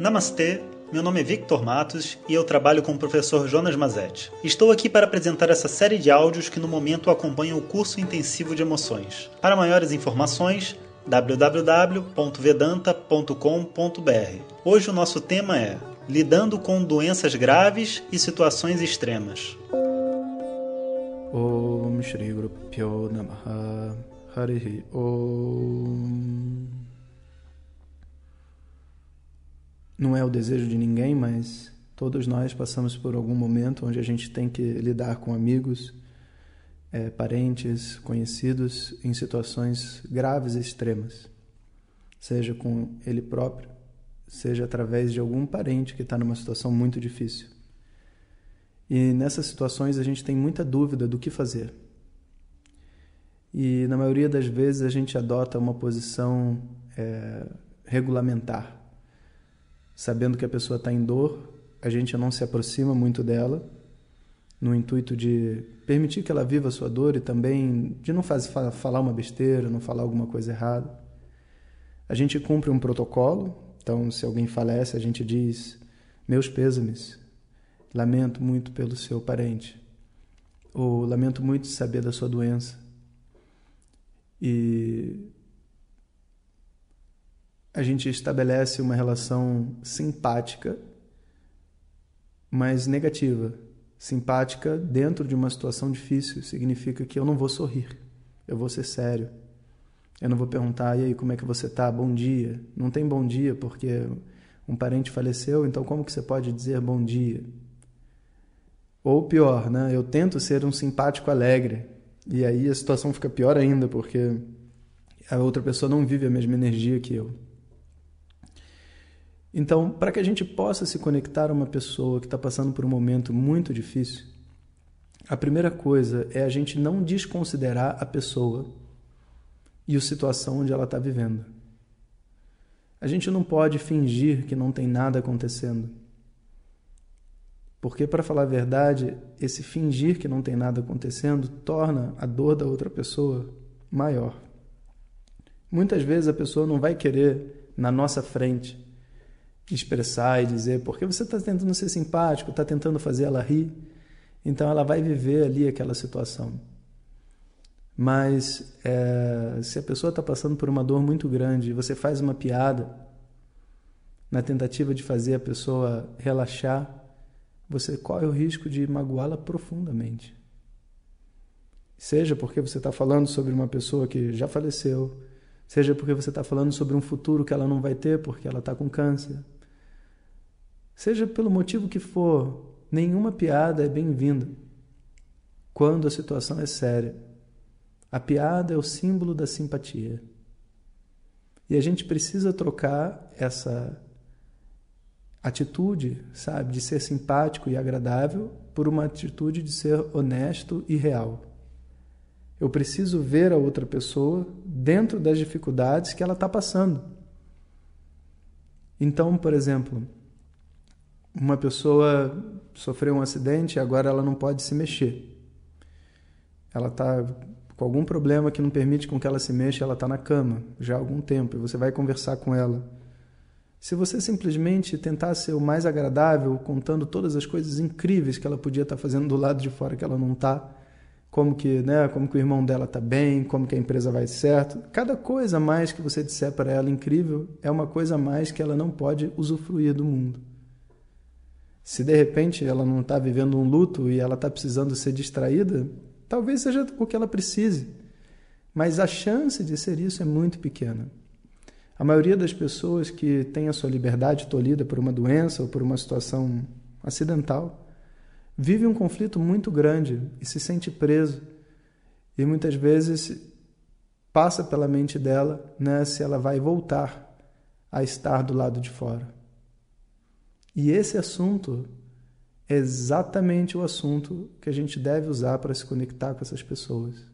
Namastê, meu nome é Victor Matos e eu trabalho com o professor Jonas Mazetti. Estou aqui para apresentar essa série de áudios que no momento acompanham o curso intensivo de emoções. Para maiores informações, www.vedanta.com.br. Hoje o nosso tema é Lidando com doenças graves e situações extremas. Om Shri Namaha Harihi Om não é o desejo de ninguém, mas todos nós passamos por algum momento onde a gente tem que lidar com amigos, é, parentes, conhecidos em situações graves e extremas, seja com ele próprio, seja através de algum parente que está numa situação muito difícil. E nessas situações a gente tem muita dúvida do que fazer. E na maioria das vezes a gente adota uma posição é, regulamentar sabendo que a pessoa está em dor, a gente não se aproxima muito dela, no intuito de permitir que ela viva a sua dor e também de não fazer, falar uma besteira, não falar alguma coisa errada. A gente cumpre um protocolo, então se alguém falece, a gente diz: Meus pêsames, lamento muito pelo seu parente, ou lamento muito de saber da sua doença. E a gente estabelece uma relação simpática, mas negativa. Simpática dentro de uma situação difícil significa que eu não vou sorrir, eu vou ser sério. Eu não vou perguntar, e aí, como é que você está? Bom dia. Não tem bom dia porque um parente faleceu, então como que você pode dizer bom dia? Ou pior, né? Eu tento ser um simpático alegre. E aí a situação fica pior ainda, porque a outra pessoa não vive a mesma energia que eu. Então, para que a gente possa se conectar a uma pessoa que está passando por um momento muito difícil, a primeira coisa é a gente não desconsiderar a pessoa e a situação onde ela está vivendo. A gente não pode fingir que não tem nada acontecendo. Porque, para falar a verdade, esse fingir que não tem nada acontecendo torna a dor da outra pessoa maior. Muitas vezes a pessoa não vai querer, na nossa frente, expressar e dizer, porque você está tentando ser simpático, está tentando fazer ela rir, então ela vai viver ali aquela situação. Mas é, se a pessoa está passando por uma dor muito grande e você faz uma piada na tentativa de fazer a pessoa relaxar, você corre o risco de magoá-la profundamente. Seja porque você está falando sobre uma pessoa que já faleceu, seja porque você está falando sobre um futuro que ela não vai ter porque ela está com câncer, Seja pelo motivo que for, nenhuma piada é bem-vinda quando a situação é séria. A piada é o símbolo da simpatia. E a gente precisa trocar essa atitude, sabe, de ser simpático e agradável por uma atitude de ser honesto e real. Eu preciso ver a outra pessoa dentro das dificuldades que ela está passando. Então, por exemplo, uma pessoa sofreu um acidente e agora ela não pode se mexer. Ela está com algum problema que não permite com que ela se mexa, ela está na cama já há algum tempo e você vai conversar com ela. Se você simplesmente tentar ser o mais agradável, contando todas as coisas incríveis que ela podia estar tá fazendo do lado de fora que ela não está, como que, né, como que o irmão dela está bem, como que a empresa vai certo, cada coisa a mais que você disser para ela incrível é uma coisa a mais que ela não pode usufruir do mundo. Se de repente ela não está vivendo um luto e ela está precisando ser distraída, talvez seja o que ela precise. Mas a chance de ser isso é muito pequena. A maioria das pessoas que tem a sua liberdade tolhida por uma doença ou por uma situação acidental vive um conflito muito grande e se sente preso. E muitas vezes passa pela mente dela né, se ela vai voltar a estar do lado de fora. E esse assunto é exatamente o assunto que a gente deve usar para se conectar com essas pessoas.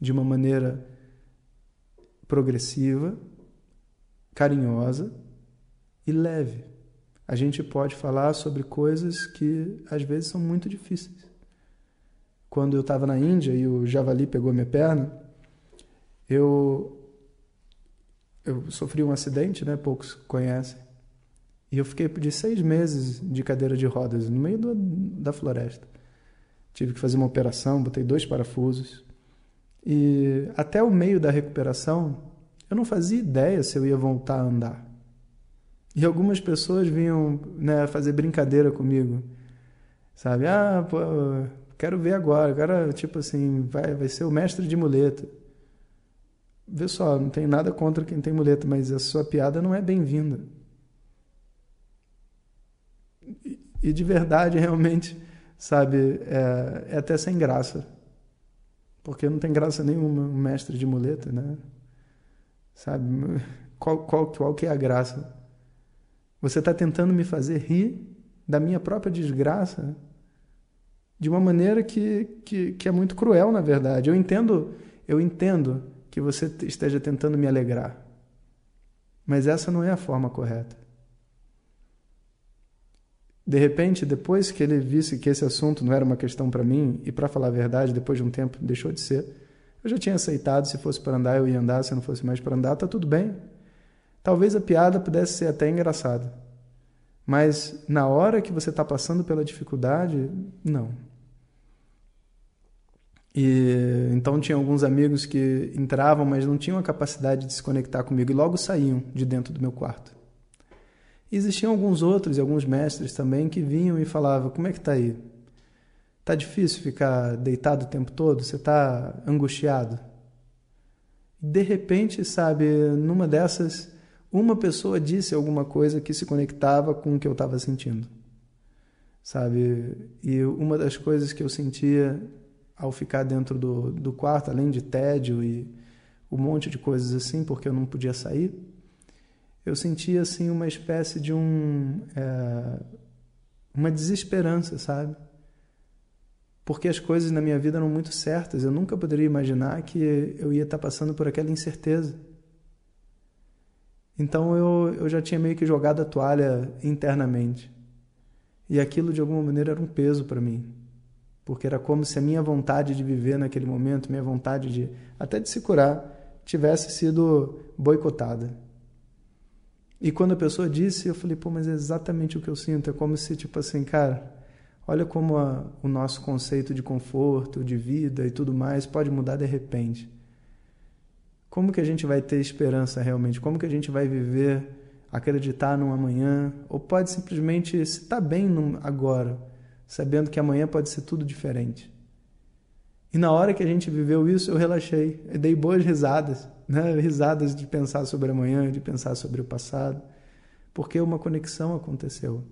De uma maneira progressiva, carinhosa e leve. A gente pode falar sobre coisas que às vezes são muito difíceis. Quando eu estava na Índia e o javali pegou minha perna, eu eu sofri um acidente, né? Poucos conhecem. E eu fiquei de seis meses de cadeira de rodas no meio do, da floresta. Tive que fazer uma operação, botei dois parafusos. E até o meio da recuperação, eu não fazia ideia se eu ia voltar a andar. E algumas pessoas vinham né, fazer brincadeira comigo. Sabe? Ah, pô, quero ver agora. Agora, tipo assim, vai, vai ser o mestre de muleta. Vê só, não tem nada contra quem tem muleta, mas a sua piada não é bem-vinda. E, de verdade, realmente, sabe, é, é até sem graça. Porque não tem graça nenhuma um mestre de muleta, né? Sabe? Qual, qual, qual que é a graça? Você está tentando me fazer rir da minha própria desgraça de uma maneira que, que, que, é muito cruel, na verdade. Eu entendo, eu entendo que você esteja tentando me alegrar, mas essa não é a forma correta. De repente, depois que ele visse que esse assunto não era uma questão para mim, e para falar a verdade, depois de um tempo deixou de ser, eu já tinha aceitado, se fosse para andar eu ia andar, se não fosse mais para andar, tá tudo bem. Talvez a piada pudesse ser até engraçada. Mas na hora que você está passando pela dificuldade, não. E então tinha alguns amigos que entravam, mas não tinham a capacidade de se conectar comigo e logo saíam de dentro do meu quarto. Existiam alguns outros e alguns mestres também que vinham e falavam: "Como é que tá aí? Tá difícil ficar deitado o tempo todo? Você tá angustiado?" De repente, sabe, numa dessas uma pessoa disse alguma coisa que se conectava com o que eu estava sentindo. Sabe? E uma das coisas que eu sentia ao ficar dentro do, do quarto, além de tédio e um monte de coisas assim, porque eu não podia sair, eu sentia assim uma espécie de um é, uma desesperança, sabe? Porque as coisas na minha vida eram muito certas, eu nunca poderia imaginar que eu ia estar passando por aquela incerteza. Então eu, eu já tinha meio que jogado a toalha internamente. E aquilo de alguma maneira era um peso para mim. Porque era como se a minha vontade de viver naquele momento, minha vontade de até de se curar, tivesse sido boicotada. E quando a pessoa disse, eu falei, pô, mas é exatamente o que eu sinto. É como se, tipo assim, cara, olha como a, o nosso conceito de conforto, de vida e tudo mais pode mudar de repente como que a gente vai ter esperança realmente? Como que a gente vai viver, acreditar no amanhã? Ou pode simplesmente estar bem no agora, sabendo que amanhã pode ser tudo diferente? E na hora que a gente viveu isso, eu relaxei, eu dei boas risadas, né? risadas de pensar sobre amanhã, de pensar sobre o passado, porque uma conexão aconteceu.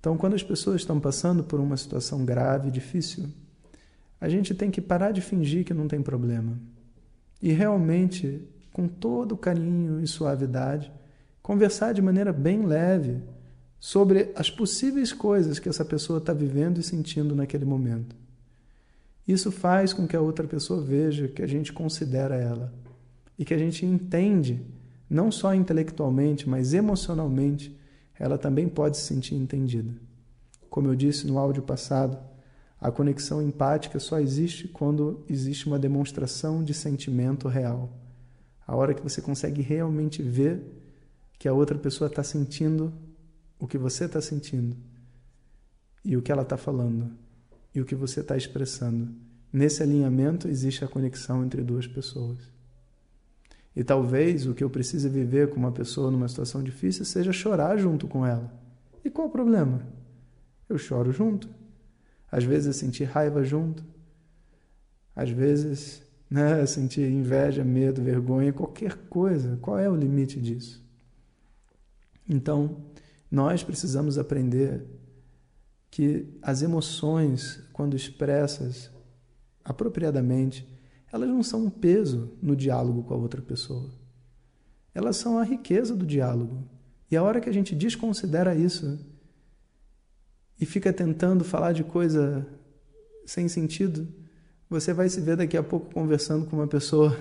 Então, quando as pessoas estão passando por uma situação grave, difícil, a gente tem que parar de fingir que não tem problema e realmente, com todo carinho e suavidade, conversar de maneira bem leve sobre as possíveis coisas que essa pessoa está vivendo e sentindo naquele momento. Isso faz com que a outra pessoa veja que a gente considera ela e que a gente entende, não só intelectualmente, mas emocionalmente, ela também pode se sentir entendida. Como eu disse no áudio passado, a conexão empática só existe quando existe uma demonstração de sentimento real. A hora que você consegue realmente ver que a outra pessoa está sentindo o que você está sentindo e o que ela está falando e o que você está expressando. Nesse alinhamento existe a conexão entre duas pessoas. E talvez o que eu precise viver com uma pessoa numa situação difícil seja chorar junto com ela. E qual o problema? Eu choro junto. Às vezes eu senti raiva junto. Às vezes né, eu senti inveja, medo, vergonha, qualquer coisa. Qual é o limite disso? Então, nós precisamos aprender que as emoções, quando expressas apropriadamente, elas não são um peso no diálogo com a outra pessoa. Elas são a riqueza do diálogo. E a hora que a gente desconsidera isso, e fica tentando falar de coisa sem sentido, você vai se ver daqui a pouco conversando com uma pessoa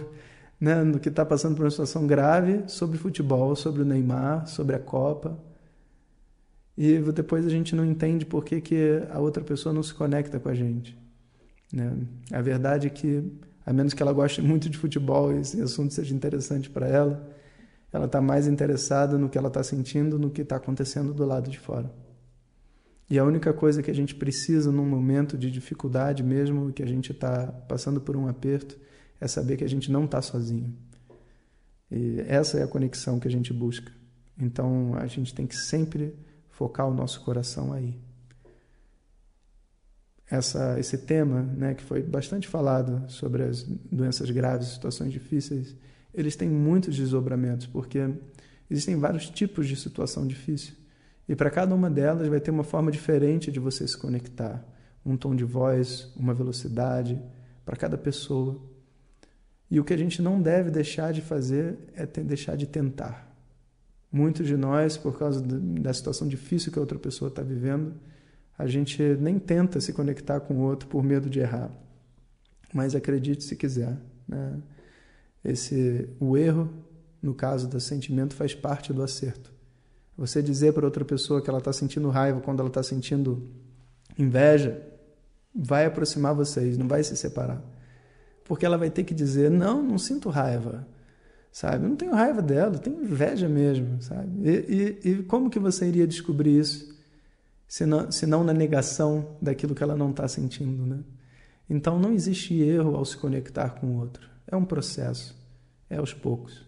né, que está passando por uma situação grave sobre futebol, sobre o Neymar, sobre a Copa. E depois a gente não entende por que, que a outra pessoa não se conecta com a gente. Né? A verdade é que, a menos que ela goste muito de futebol e esse assunto seja interessante para ela, Ela está mais interessada no que ela está sentindo, no que está acontecendo do lado de fora. E a única coisa que a gente precisa num momento de dificuldade mesmo, que a gente está passando por um aperto, é saber que a gente não está sozinho. E essa é a conexão que a gente busca. Então a gente tem que sempre focar o nosso coração aí. Essa, esse tema, né, que foi bastante falado sobre as doenças graves, situações difíceis, eles têm muitos desdobramentos, porque existem vários tipos de situação difícil. E para cada uma delas vai ter uma forma diferente de você se conectar. Um tom de voz, uma velocidade, para cada pessoa. E o que a gente não deve deixar de fazer é deixar de tentar. Muitos de nós, por causa da situação difícil que a outra pessoa está vivendo, a gente nem tenta se conectar com o outro por medo de errar. Mas acredite se quiser. Né? Esse, o erro, no caso do sentimento, faz parte do acerto. Você dizer para outra pessoa que ela está sentindo raiva quando ela está sentindo inveja, vai aproximar vocês, não vai se separar. Porque ela vai ter que dizer: Não, não sinto raiva. Sabe? Eu não tenho raiva dela, tenho inveja mesmo. Sabe? E, e, e como que você iria descobrir isso? Se não, se não na negação daquilo que ela não está sentindo. Né? Então não existe erro ao se conectar com o outro. É um processo, é aos poucos.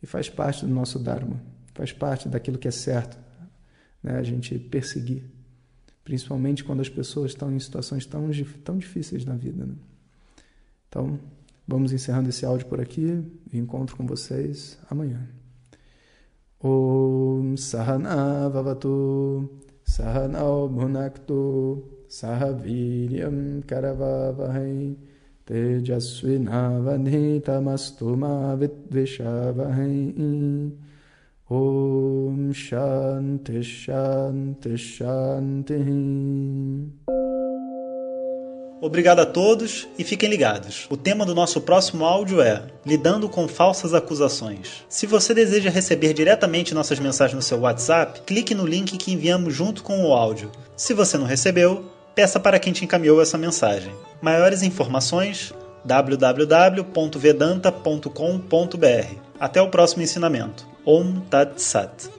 E faz parte do nosso Dharma faz parte daquilo que é certo, né? a gente perseguir, principalmente quando as pessoas estão em situações tão, tão difíceis na vida. Né? Então, vamos encerrando esse áudio por aqui e encontro com vocês amanhã. Om Sahana Vavatu Sahanao Bhunaktu Sahaviryam Karavavahai Tejasvinavadhitamastu Ma Vidvishavahai Om Shanti Shanti Shanti. Obrigado a todos e fiquem ligados. O tema do nosso próximo áudio é Lidando com falsas acusações. Se você deseja receber diretamente nossas mensagens no seu WhatsApp, clique no link que enviamos junto com o áudio. Se você não recebeu, peça para quem te encaminhou essa mensagem. Maiores informações www.vedanta.com.br. Até o próximo ensinamento. Om Tat Sat.